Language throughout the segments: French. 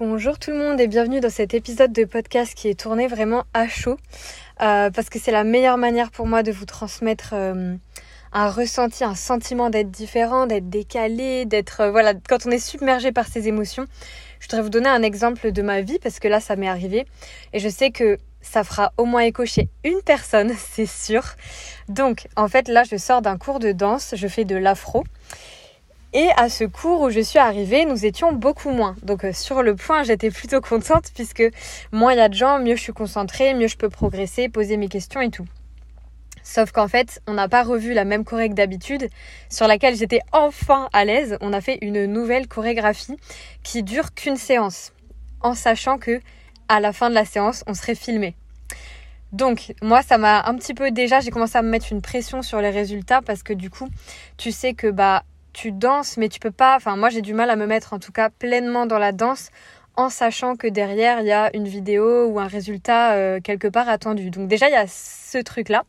Bonjour tout le monde et bienvenue dans cet épisode de podcast qui est tourné vraiment à chaud euh, parce que c'est la meilleure manière pour moi de vous transmettre euh, un ressenti, un sentiment d'être différent, d'être décalé, d'être euh, voilà quand on est submergé par ses émotions. Je voudrais vous donner un exemple de ma vie parce que là ça m'est arrivé et je sais que ça fera au moins écho chez une personne, c'est sûr. Donc en fait là je sors d'un cours de danse, je fais de l'afro et à ce cours où je suis arrivée, nous étions beaucoup moins. Donc euh, sur le point, j'étais plutôt contente puisque moins il y a de gens, mieux je suis concentrée, mieux je peux progresser, poser mes questions et tout. Sauf qu'en fait, on n'a pas revu la même choré d'habitude, sur laquelle j'étais enfin à l'aise. On a fait une nouvelle chorégraphie qui dure qu'une séance, en sachant que à la fin de la séance, on serait filmé. Donc moi ça m'a un petit peu déjà j'ai commencé à me mettre une pression sur les résultats parce que du coup tu sais que bah tu danses, mais tu peux pas. Enfin, moi, j'ai du mal à me mettre en tout cas pleinement dans la danse en sachant que derrière il y a une vidéo ou un résultat euh, quelque part attendu. Donc déjà il y a ce truc là,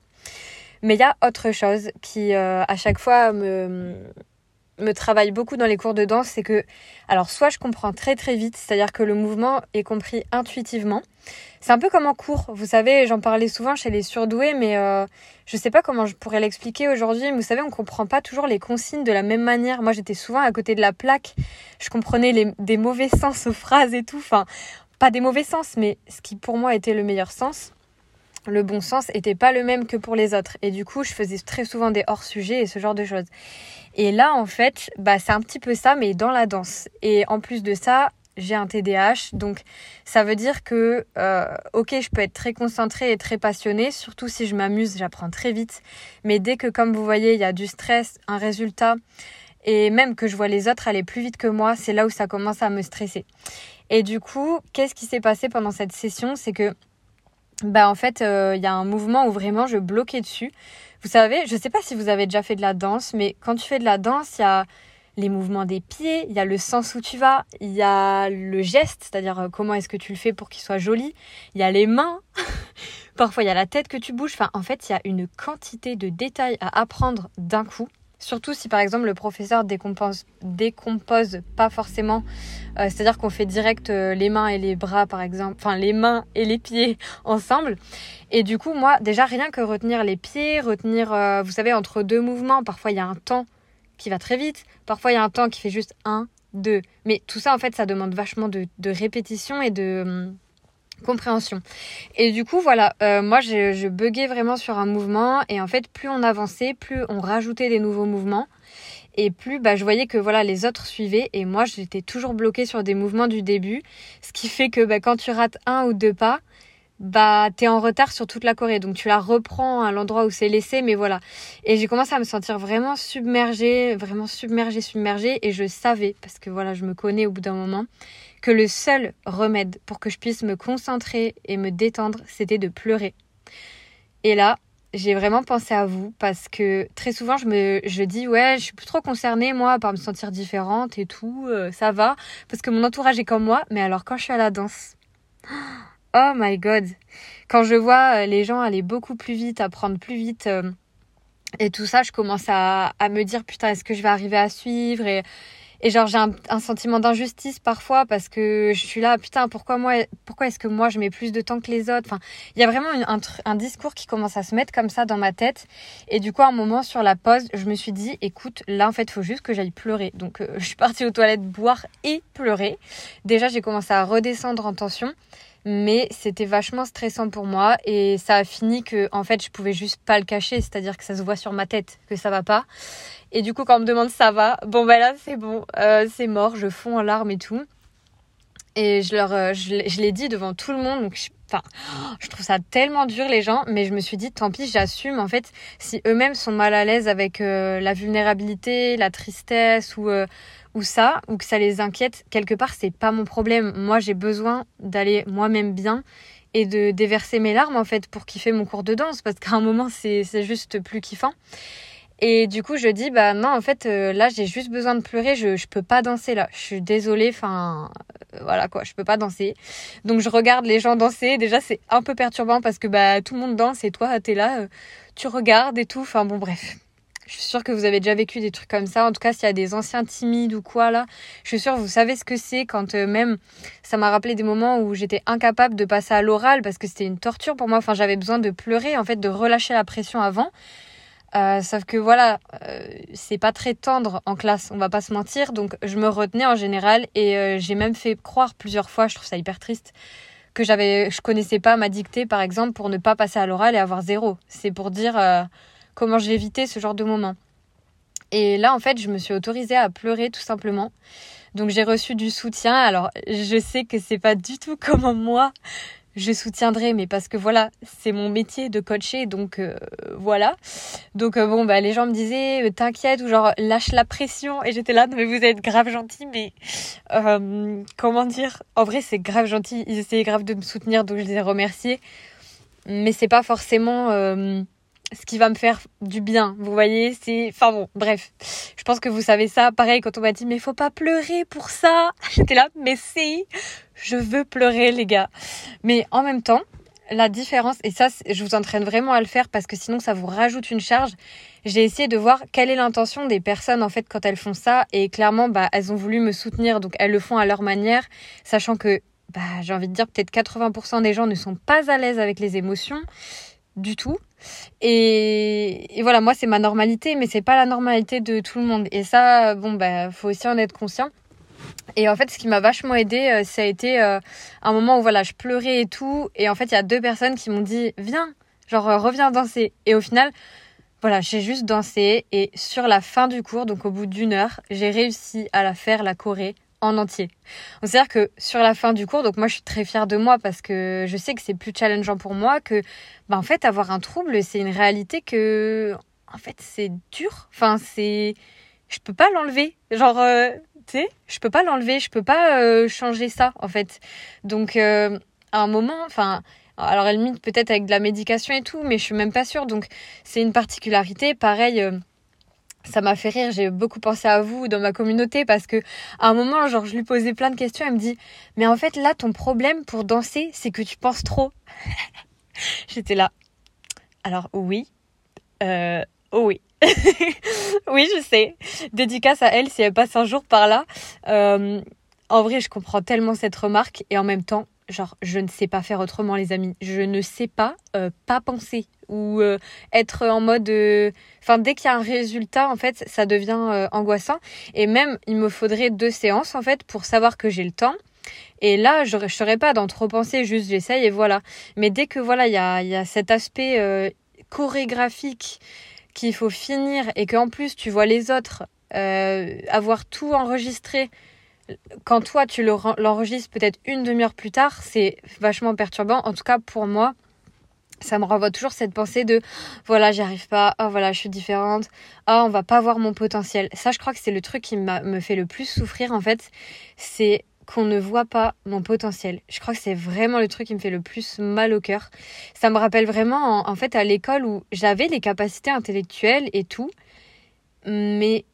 mais il y a autre chose qui euh, à chaque fois me me travaille beaucoup dans les cours de danse, c'est que, alors soit je comprends très très vite, c'est-à-dire que le mouvement est compris intuitivement. C'est un peu comme en cours, vous savez, j'en parlais souvent chez les surdoués, mais euh, je sais pas comment je pourrais l'expliquer aujourd'hui. Vous savez, on comprend pas toujours les consignes de la même manière. Moi, j'étais souvent à côté de la plaque, je comprenais les, des mauvais sens aux phrases et tout. Enfin, pas des mauvais sens, mais ce qui pour moi était le meilleur sens le bon sens était pas le même que pour les autres. Et du coup, je faisais très souvent des hors-sujets et ce genre de choses. Et là, en fait, bah, c'est un petit peu ça, mais dans la danse. Et en plus de ça, j'ai un TDAH, donc ça veut dire que, euh, ok, je peux être très concentrée et très passionnée, surtout si je m'amuse, j'apprends très vite. Mais dès que, comme vous voyez, il y a du stress, un résultat, et même que je vois les autres aller plus vite que moi, c'est là où ça commence à me stresser. Et du coup, qu'est-ce qui s'est passé pendant cette session? C'est que, bah en fait, euh, il y a un mouvement où vraiment je bloquais dessus. Vous savez, je ne sais pas si vous avez déjà fait de la danse, mais quand tu fais de la danse, il y a les mouvements des pieds, il y a le sens où tu vas, il y a le geste, c'est-à-dire euh, comment est-ce que tu le fais pour qu'il soit joli, il y a les mains, parfois il y a la tête que tu bouges, enfin en fait il y a une quantité de détails à apprendre d'un coup. Surtout si par exemple le professeur décompose, décompose pas forcément, euh, c'est-à-dire qu'on fait direct euh, les mains et les bras par exemple, enfin les mains et les pieds ensemble. Et du coup moi déjà rien que retenir les pieds, retenir, euh, vous savez, entre deux mouvements, parfois il y a un temps qui va très vite, parfois il y a un temps qui fait juste un, deux. Mais tout ça en fait ça demande vachement de, répétition et de... Hum, compréhension. Et du coup, voilà, euh, moi je, buguais vraiment sur un mouvement et en fait, plus on avançait, plus on rajoutait des nouveaux mouvements et plus bah, je voyais que voilà les autres suivaient et moi j'étais toujours bloquée sur des mouvements du début, ce qui fait que bah, quand tu rates un ou deux pas, bah t'es en retard sur toute la Corée donc tu la reprends à l'endroit où c'est laissé mais voilà et j'ai commencé à me sentir vraiment submergée vraiment submergée submergée et je savais parce que voilà je me connais au bout d'un moment que le seul remède pour que je puisse me concentrer et me détendre, c'était de pleurer. Et là, j'ai vraiment pensé à vous parce que très souvent je me je dis ouais je suis trop concernée moi par me sentir différente et tout euh, ça va parce que mon entourage est comme moi mais alors quand je suis à la danse oh my god quand je vois euh, les gens aller beaucoup plus vite apprendre plus vite euh, et tout ça je commence à, à me dire putain est-ce que je vais arriver à suivre et et genre, j'ai un, sentiment d'injustice parfois parce que je suis là, putain, pourquoi moi, pourquoi est-ce que moi je mets plus de temps que les autres? Enfin, il y a vraiment un, discours qui commence à se mettre comme ça dans ma tête. Et du coup, à un moment sur la pause, je me suis dit, écoute, là en fait, faut juste que j'aille pleurer. Donc, euh, je suis partie aux toilettes boire et pleurer. Déjà, j'ai commencé à redescendre en tension mais c'était vachement stressant pour moi et ça a fini que en fait je pouvais juste pas le cacher c'est-à-dire que ça se voit sur ma tête que ça va pas et du coup quand on me demande ça va bon ben là c'est bon euh, c'est mort je fonds en larmes et tout et je leur euh, je, l'ai dit devant tout le monde donc je, trouve ça tellement dur les gens mais je me suis dit tant pis j'assume en fait si eux-mêmes sont mal à l'aise avec euh, la vulnérabilité la tristesse ou ou ça, ou que ça les inquiète, quelque part, c'est pas mon problème. Moi, j'ai besoin d'aller moi-même bien et de déverser mes larmes, en fait, pour kiffer mon cours de danse, parce qu'à un moment, c'est juste plus kiffant. Et du coup, je dis, bah non, en fait, euh, là, j'ai juste besoin de pleurer, je, je peux pas danser là. Je suis désolée, enfin, euh, voilà quoi, je peux pas danser. Donc, je regarde les gens danser. Déjà, c'est un peu perturbant parce que bah tout le monde danse et toi, t'es là, euh, tu regardes et tout. Enfin, bon, bref. Je suis sûre que vous avez déjà vécu des trucs comme ça. En tout cas, s'il y a des anciens timides ou quoi là, je suis sûre que vous savez ce que c'est quand même ça m'a rappelé des moments où j'étais incapable de passer à l'oral parce que c'était une torture pour moi. Enfin, j'avais besoin de pleurer, en fait, de relâcher la pression avant. Euh, sauf que voilà, euh, c'est pas très tendre en classe, on va pas se mentir. Donc je me retenais en général et j'ai même fait croire plusieurs fois, je trouve ça hyper triste, que j'avais, je connaissais pas ma dictée par exemple pour ne pas passer à l'oral et avoir zéro. C'est pour dire comment j'ai évité ce genre de moment. Et là, en fait, je me suis autorisée à pleurer tout simplement. Donc j'ai reçu du soutien. Alors je sais que c'est pas du tout comment moi je soutiendrai, mais parce que voilà, c'est mon métier de coacher, donc euh, voilà. Donc euh, bon, bah les gens me disaient, euh, t'inquiète ou genre lâche la pression, et j'étais là, mais vous êtes grave gentil, mais comment dire? En vrai, c'est grave gentil. Ils essayaient grave de me soutenir, donc je les ai remerciés, mais c'est pas forcément ce qui va me faire du bien. Vous voyez, c'est. Enfin bon, bref. Je pense que vous savez ça. Pareil, quand on m'a dit, mais faut pas pleurer pour ça. J'étais là, mais si, je veux pleurer, les gars. Mais en même temps, la différence, et ça, je vous entraîne vraiment à le faire parce que sinon ça vous rajoute une charge. J'ai essayé de voir quelle est l'intention des personnes en fait quand elles font ça et clairement, bah, elles ont voulu me soutenir donc elles le font à leur manière, sachant que bah, j'ai envie de dire peut-être 80% des gens ne sont pas à l'aise avec les émotions du tout. Et, voilà, moi c'est ma normalité, mais c'est pas la normalité de tout le monde. Et ça, bon, bah, faut aussi en être conscient. Et en fait, ce qui m'a vachement aidé, euh, ça a été euh, un moment où voilà, je pleurais et tout. Et en fait, il y a deux personnes qui m'ont dit, viens, genre euh, reviens danser. Et au final, voilà, j'ai juste dansé. Et sur la fin du cours, donc au bout d'une heure, j'ai réussi à la faire la Corée en entier. C'est-à-dire que sur la fin du cours, donc moi je suis très fière de moi parce que je sais que c'est plus challengeant pour moi, que bah, en fait avoir un trouble c'est une réalité que en fait c'est dur. Enfin c'est, je peux pas l'enlever. Genre euh, tu sais, je peux pas l'enlever, je peux pas euh, changer ça en fait. Donc euh, à un moment, enfin alors elle limite peut-être avec de la médication et tout, mais je suis même pas sûre. Donc c'est une particularité. Pareil ça m'a fait rire, j'ai beaucoup pensé à vous dans ma communauté parce que à un moment, genre, je lui posais plein de questions, elle me dit "Mais en fait, là ton problème pour danser, c'est que tu penses trop." J'étais là. Alors oui. Euh oh oui. oui, je sais. Dédicace à elle si elle passe un jour par là. Euh, en vrai, je comprends tellement cette remarque et en même temps, genre, je ne sais pas faire autrement, les amis. Je ne sais pas euh, pas penser ou euh, être en mode euh, enfin dès qu'il y a un résultat en fait ça devient angoissant. Et même il me faudrait deux séances en fait pour savoir que j'ai le temps. Et là je ne serais pas dans trop penser juste j'essaye et voilà. Mais dès que voilà il y a, y a cet aspect chorégraphique qu'il faut finir et qu'en plus tu vois les autres avoir tout enregistré quand toi tu l'enregistres peut-être une demi-heure plus tard c'est vachement perturbant. En tout cas pour moi ça me renvoie toujours cette pensée de voilà j'y arrive pas. Oh voilà je suis différente. Oh on va pas voir mon potentiel. Ça je crois que c'est le truc qui me fait le plus souffrir en fait. C'est qu'on ne voit pas mon potentiel. Je crois que c'est vraiment le truc qui me fait le plus mal au cœur. Ça me rappelle vraiment en fait à l'école où j'avais les capacités intellectuelles et tout, mais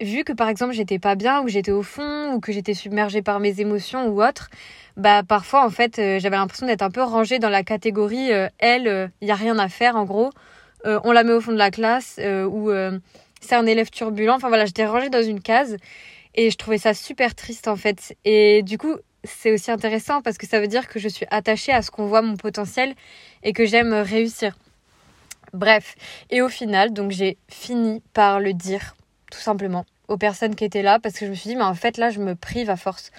vu que par exemple j'étais pas bien ou j'étais au fond ou que j'étais submergée par mes émotions ou autre, bah parfois en fait euh, j'avais l'impression d'être un peu rangée dans la catégorie euh, elle, il euh, y a rien à faire en gros, on la met au fond de la classe ou c'est un élève turbulent. Enfin voilà, j'étais rangée dans une case et je trouvais ça super triste en fait. Et du coup, c'est aussi intéressant parce que ça veut dire que je suis attachée à ce qu'on voit mon potentiel et que j'aime réussir. Bref, et au final, donc j'ai fini par le dire tout simplement aux personnes qui étaient là parce que je me suis dit mais en fait là je me prive à force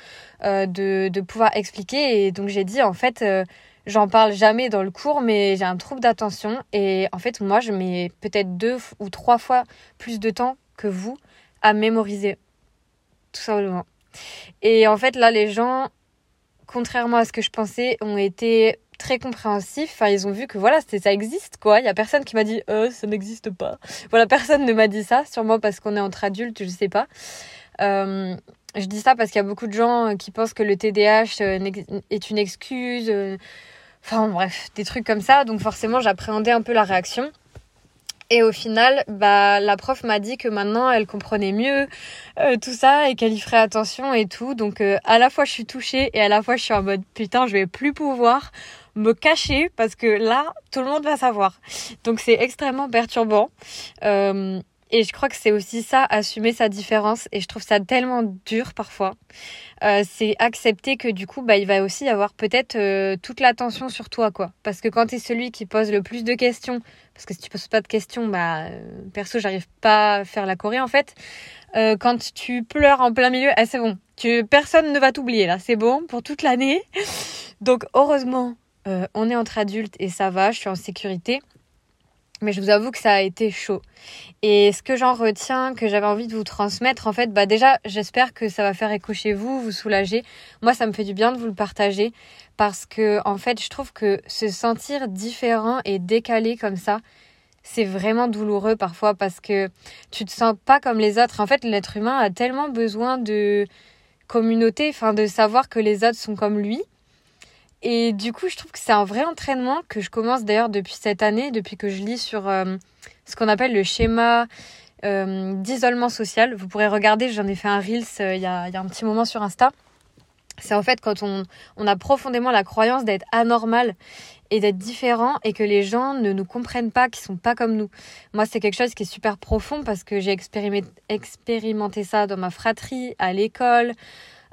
euh, de, de, pouvoir expliquer. Et donc j'ai dit en fait euh, j'en parle jamais dans le cours mais j'ai un trouble d'attention. Et en fait moi je mets peut-être deux ou trois fois plus de temps que vous à mémoriser tout simplement. Et en fait là les gens contrairement à ce que je pensais ont été très compréhensif. Enfin, ils ont vu que voilà, ça existe quoi. Il y a personne qui m'a dit euh, ça n'existe pas. Voilà, personne ne m'a dit ça, sûrement parce qu'on est entre adultes, je sais pas. Euh, je dis ça parce qu'il y a beaucoup de gens qui pensent que le TDAH euh, est une excuse. Enfin bref, des trucs comme ça. Donc forcément, j'appréhendais un peu la réaction. Et au final, bah, la prof m'a dit que maintenant elle comprenait mieux tout ça et qu'elle y ferait attention et tout. Donc à la fois je suis touchée et à la fois je suis en mode putain, je vais plus pouvoir me cacher parce que là, tout le monde va savoir. Donc c'est extrêmement perturbant. Euh, Et je crois que c'est aussi ça, assumer sa différence. Et je trouve ça tellement dur parfois. Euh, c'est accepter que du coup, bah, il va aussi avoir peut-être euh, toute l'attention sur toi, quoi. Parce que quand tu es celui qui pose le plus de questions, parce que si tu poses pas de questions, bah, perso, j'arrive pas à faire la Corée en fait. quand tu pleures en plein milieu, ah, c'est bon. Tu, personne ne va t'oublier là, c'est bon pour toute l'année. Donc heureusement, on est entre adultes et ça va, je suis en sécurité. Mais je vous avoue que ça a été chaud. Et ce que j'en retiens, que j'avais envie de vous transmettre, en fait, bah déjà, j'espère que ça va faire écho chez vous, vous soulager. Moi, ça me fait du bien de vous le partager parce que, en fait, je trouve que se sentir différent et décalé comme ça, c'est vraiment douloureux parfois parce que tu te sens pas comme les autres. En fait, l'être humain a tellement besoin de communauté, enfin, de savoir que les autres sont comme lui. Et du coup, je trouve que c'est un vrai entraînement que je commence d'ailleurs depuis cette année, depuis que je lis sur euh, ce qu'on appelle le schéma euh, d'isolement social. Vous pourrez regarder, j'en ai fait un Reels euh, il, y a, y a un petit moment sur Insta. C'est en fait quand on, on a profondément la croyance d'être anormal et d'être différent et que les gens ne nous comprennent pas, qui sont pas comme nous. Moi, c'est quelque chose qui est super profond parce que j'ai expérimenté ça dans ma fratrie, à l'école,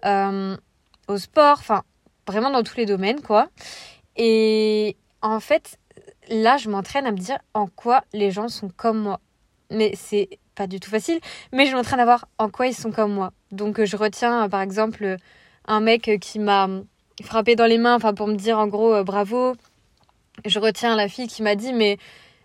au sport, enfin vraiment dans tous les domaines, quoi. Et en fait, là, je m'entraîne à me dire en quoi les gens sont comme moi. Mais c'est pas du tout facile, mais je m'entraîne à voir en quoi ils sont comme moi. Donc, je retiens, par exemple, un mec qui m'a frappé dans les mains, enfin, pour me dire en gros, euh, bravo. Je retiens la fille qui m'a dit, mais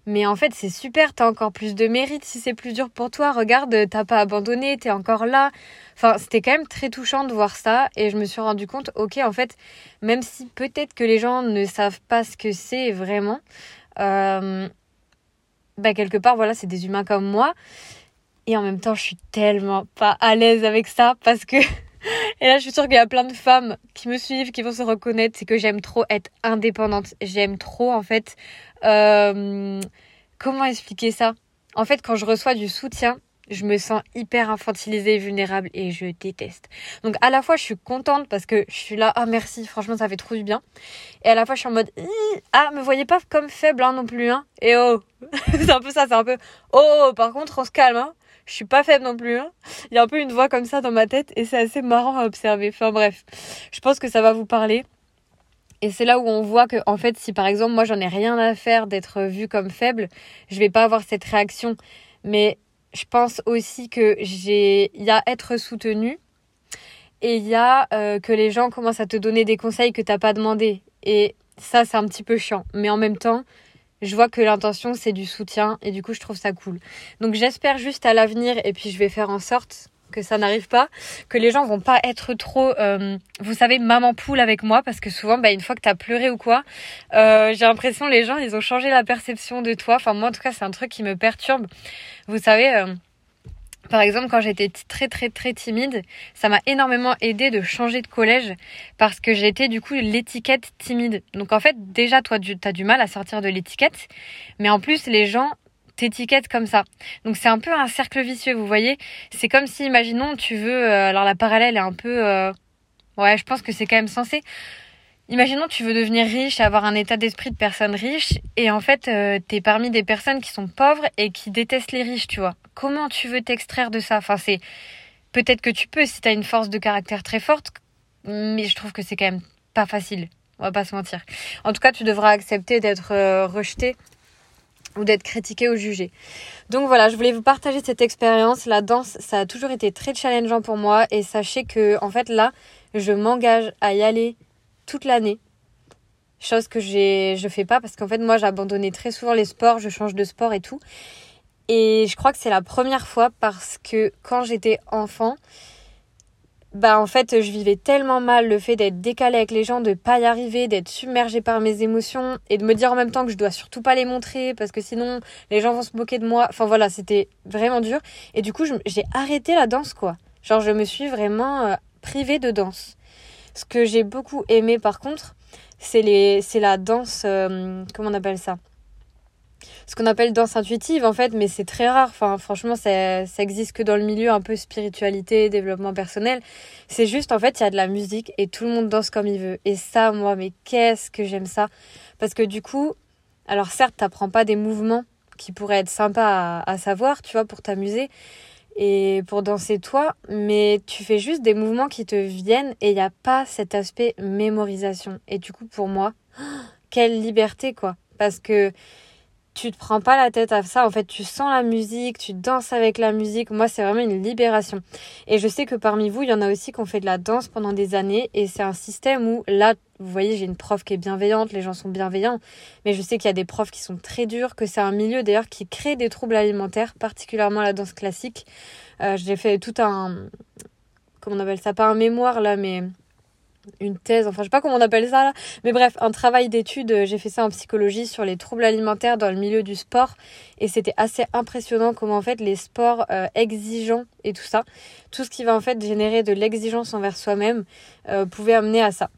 mais en fait, c'est super, t'as encore plus de mérite si c'est plus dur pour toi. Regarde, t'as pas abandonné, t'es encore là. Enfin, c'était quand même très touchant de voir ça et je me suis rendu compte, ok, en fait, même si peut-être que les gens ne savent pas ce que c'est vraiment, euh, bah quelque part, voilà, c'est des humains comme moi. Et en même temps, je suis tellement pas à l'aise avec ça parce que. Et là, je suis sûre qu'il y a plein de femmes qui me suivent, qui vont se reconnaître. C'est que j'aime trop être indépendante. J'aime trop, en fait, euh, comment expliquer ça? En fait, quand je reçois du soutien, je me sens hyper infantilisée, vulnérable et je déteste. Donc à la fois je suis contente parce que je suis là, ah merci, franchement ça fait trop du bien. Et à la fois je suis en mode, ah me voyez pas comme faible hein, non plus hein. Et oh, c'est un peu ça, c'est un peu, oh par contre on se calme hein. Je suis pas faible non plus hein. Il y a un peu une voix comme ça dans ma tête et c'est assez marrant à observer. Enfin bref, je pense que ça va vous parler. Et c'est là où on voit que, en fait, si par exemple, moi, j'en ai rien à faire d'être vue comme faible, je vais pas avoir cette réaction. Mais je pense aussi que j'ai, il y a être soutenu et il y a euh, que les gens commencent à te donner des conseils que t'as pas demandé. Et ça, c'est un petit peu chiant. Mais en même temps, je vois que l'intention, c'est du soutien et du coup, je trouve ça cool. Donc, j'espère juste à l'avenir et puis je vais faire en sorte que ça n'arrive pas, que les gens vont pas être trop, euh, vous savez, maman poule avec moi, parce que souvent, bah, une fois que tu as pleuré ou quoi, euh, j'ai l'impression les gens, ils ont changé la perception de toi. Enfin, moi, en tout cas, c'est un truc qui me perturbe. Vous savez, euh, par exemple, quand j'étais très très très timide, ça m'a énormément aidé de changer de collège parce que j'étais du coup l'étiquette timide. Donc en fait, déjà toi, tu as du mal à sortir de l'étiquette, mais en plus les gens étiquette comme ça. Donc c'est un peu un cercle vicieux, vous voyez. C'est comme si, imaginons, tu veux, euh, alors la parallèle est un peu, euh, ouais, je pense que c'est quand même censé. Imaginons, tu veux devenir riche, avoir un état d'esprit de personne riche, et en fait, euh, tu es parmi des personnes qui sont pauvres et qui détestent les riches, tu vois. Comment tu veux t'extraire de ça? Enfin, c'est peut-être que tu peux si tu as une force de caractère très forte, mais je trouve que c'est quand même pas facile. On va pas se mentir. En tout cas, tu devras accepter d'être rejeté ou d'être critiqué ou jugé. Donc voilà, je voulais vous partager cette expérience. La danse, ça a toujours été très challengeant pour moi et sachez que en fait là, je m'engage à y aller toute l'année. Chose que je fais pas parce qu'en fait moi j'ai abandonné très souvent les sports, je change de sport et tout. Et je crois que c'est la première fois parce que quand j'étais enfant, bah en fait je vivais tellement mal le fait d'être décalé avec les gens, de pas y arriver, d'être submergée par mes émotions et de me dire en même temps que je dois surtout pas les montrer parce que sinon les gens vont se moquer de moi. Enfin voilà, c'était vraiment dur et du coup j'ai arrêté la danse quoi. Genre je me suis vraiment euh, privée de danse. Ce que j'ai beaucoup aimé par contre, c'est la danse euh, comment on appelle ça? Ce qu'on appelle danse intuitive en fait, mais c'est très rare. Franchement, ça, ça existe que dans le milieu un peu spiritualité, développement personnel. C'est juste en fait, il y a de la musique et tout le monde danse comme il veut. Et ça, moi, mais qu'est-ce que j'aime ça? Parce que du coup, alors certes, t'apprends pas des mouvements qui pourraient être sympas à, savoir, tu vois, pour t'amuser et pour danser toi, mais tu fais juste des mouvements qui te viennent et il n'y a pas cet aspect mémorisation. Et du coup, pour moi, quelle liberté, quoi. Parce que tu te prends pas la tête à ça. En fait, tu sens la musique, tu danses avec la musique. Moi, c'est vraiment une libération. Et je sais que parmi vous, il y en a aussi qui ont fait de la danse pendant des années. Et c'est un système où, là, vous voyez, j'ai une prof qui est bienveillante, les gens sont bienveillants. Mais je sais qu'il y a des profs qui sont très durs, que c'est un milieu d'ailleurs qui crée des troubles alimentaires, particulièrement la danse classique. Euh, j'ai fait tout un. Comment on appelle ça? Pas un mémoire là, mais une thèse, enfin je sais pas comment on appelle ça là, mais bref, un travail d'étude, euh, j'ai fait ça en psychologie sur les troubles alimentaires dans le milieu du sport et c'était assez impressionnant comment en fait les sports euh, exigeants et tout ça, tout ce qui va en fait générer de l'exigence envers soi-même euh, pouvait amener à ça.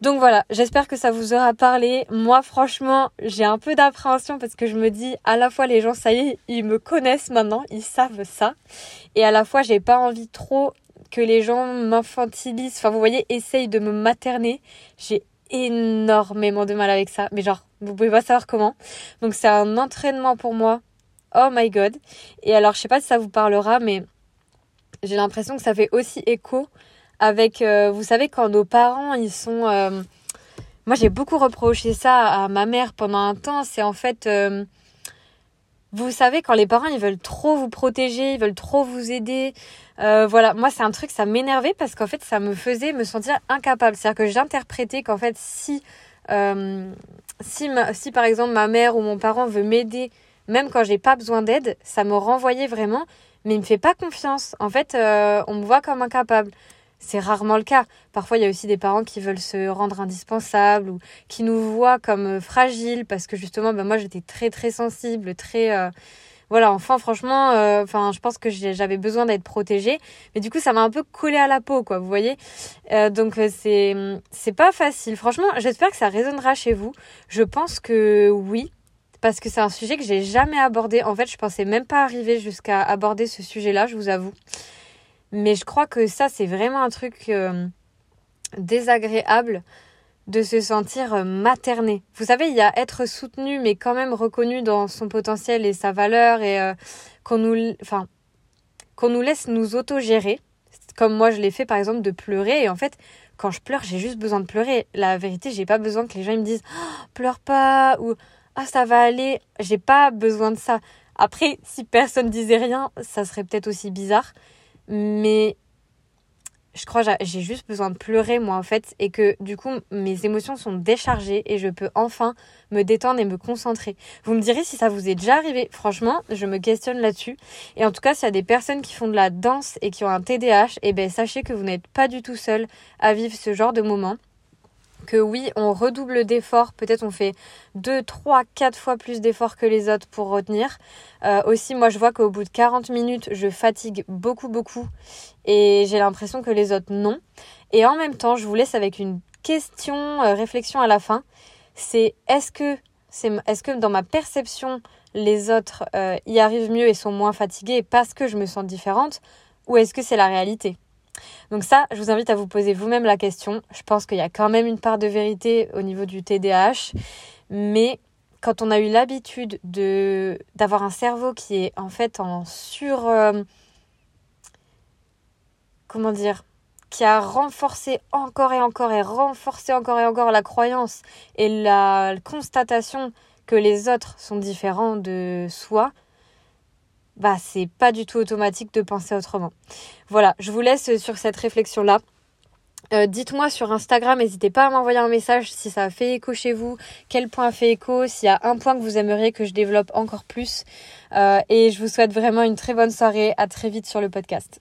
Donc voilà, j'espère que ça vous aura parlé. Moi franchement, j'ai un peu d'appréhension parce que je me dis à la fois les gens ça y est, ils me connaissent maintenant, ils savent ça et à la fois j'ai pas envie trop que les gens m'infantilisent, enfin vous voyez, essayent de me materner. J'ai énormément de mal avec ça, mais genre, vous pouvez pas savoir comment. Donc c'est un entraînement pour moi. Oh my god. Et alors, je sais pas si ça vous parlera, mais j'ai l'impression que ça fait aussi écho avec, euh, vous savez, quand nos parents, ils sont... Euh, moi, j'ai beaucoup reproché ça à ma mère pendant un temps. C'est en fait... Euh, vous savez, quand les parents, ils veulent trop vous protéger, ils veulent trop vous aider. Euh, voilà, moi, c'est un truc, ça m'énervait parce qu'en fait, ça me faisait me sentir incapable. C'est-à-dire que j'interprétais qu'en fait, si, euh, si, si par exemple ma mère ou mon parent veut m'aider, même quand j'ai pas besoin d'aide, ça me renvoyait vraiment, mais il me fait pas confiance. En fait, euh, on me voit comme incapable c'est rarement le cas. Parfois, il y a aussi des parents qui veulent se rendre indispensables ou qui nous voient comme euh, fragiles parce que justement, ben moi, j'étais très très sensible, très euh, voilà, enfin franchement, euh, enfin je pense que j'avais besoin d'être protégée, mais du coup, ça m'a un peu collé à la peau, quoi. Vous voyez, donc c'est c'est pas facile. Franchement, j'espère que ça résonnera chez vous. Je pense que oui. Parce que c'est un sujet que j'ai jamais abordé. En fait, je pensais même pas arriver jusqu'à aborder ce sujet-là, je vous avoue. Mais je crois que ça, c'est vraiment un truc euh, désagréable de se sentir euh, materné. Vous savez, il y a être soutenu, mais quand même reconnu dans son potentiel et sa valeur, et euh, qu'on nous, enfin, qu'on nous laisse nous autogérer. Comme moi, je l'ai fait, par exemple, de pleurer. Et en fait, quand je pleure, j'ai juste besoin de pleurer. La vérité, j'ai pas besoin que les gens me disent oh, pleure pas ou ah ça va aller. J'ai pas besoin de ça. Après, si personne disait rien, ça serait peut-être aussi bizarre. Mais je crois j'ai juste besoin de pleurer moi en fait et que du coup mes émotions sont déchargées et je peux enfin me détendre et me concentrer. Vous me direz si ça vous est déjà arrivé. Franchement, je me questionne là-dessus. Et en tout cas, s'il y a des personnes qui font de la danse et qui ont un TDAH, eh ben sachez que vous n'êtes pas du tout seul à vivre ce genre de moment que oui, on redouble d'efforts, peut-être on fait 2, 3, 4 fois plus d'efforts que les autres pour retenir. Euh, aussi, moi je vois qu'au bout de 40 minutes, je fatigue beaucoup, beaucoup et j'ai l'impression que les autres non. Et en même temps, je vous laisse avec une question, euh, réflexion à la fin. C'est est-ce que, c'est, est-ce que dans ma perception, les autres euh, y arrivent mieux et sont moins fatigués parce que je me sens différente ou est-ce que c'est la réalité? Donc ça, je vous invite à vous poser vous-même la question. Je pense qu'il y a quand même une part de vérité au niveau du TDAH, mais quand on a eu l'habitude de d'avoir un cerveau qui est en fait en sur euh, comment dire qui a renforcé encore et encore et renforcé encore et encore la croyance et la constatation que les autres sont différents de soi, bah c'est pas du tout automatique de penser autrement. Voilà, je vous laisse sur cette réflexion-là. Euh, dites-moi sur Instagram, n'hésitez pas à m'envoyer un message si ça fait écho chez vous, quel point fait écho, s'il y a un point que vous aimeriez que je développe encore plus. Euh, et je vous souhaite vraiment une très bonne soirée. À très vite sur le podcast.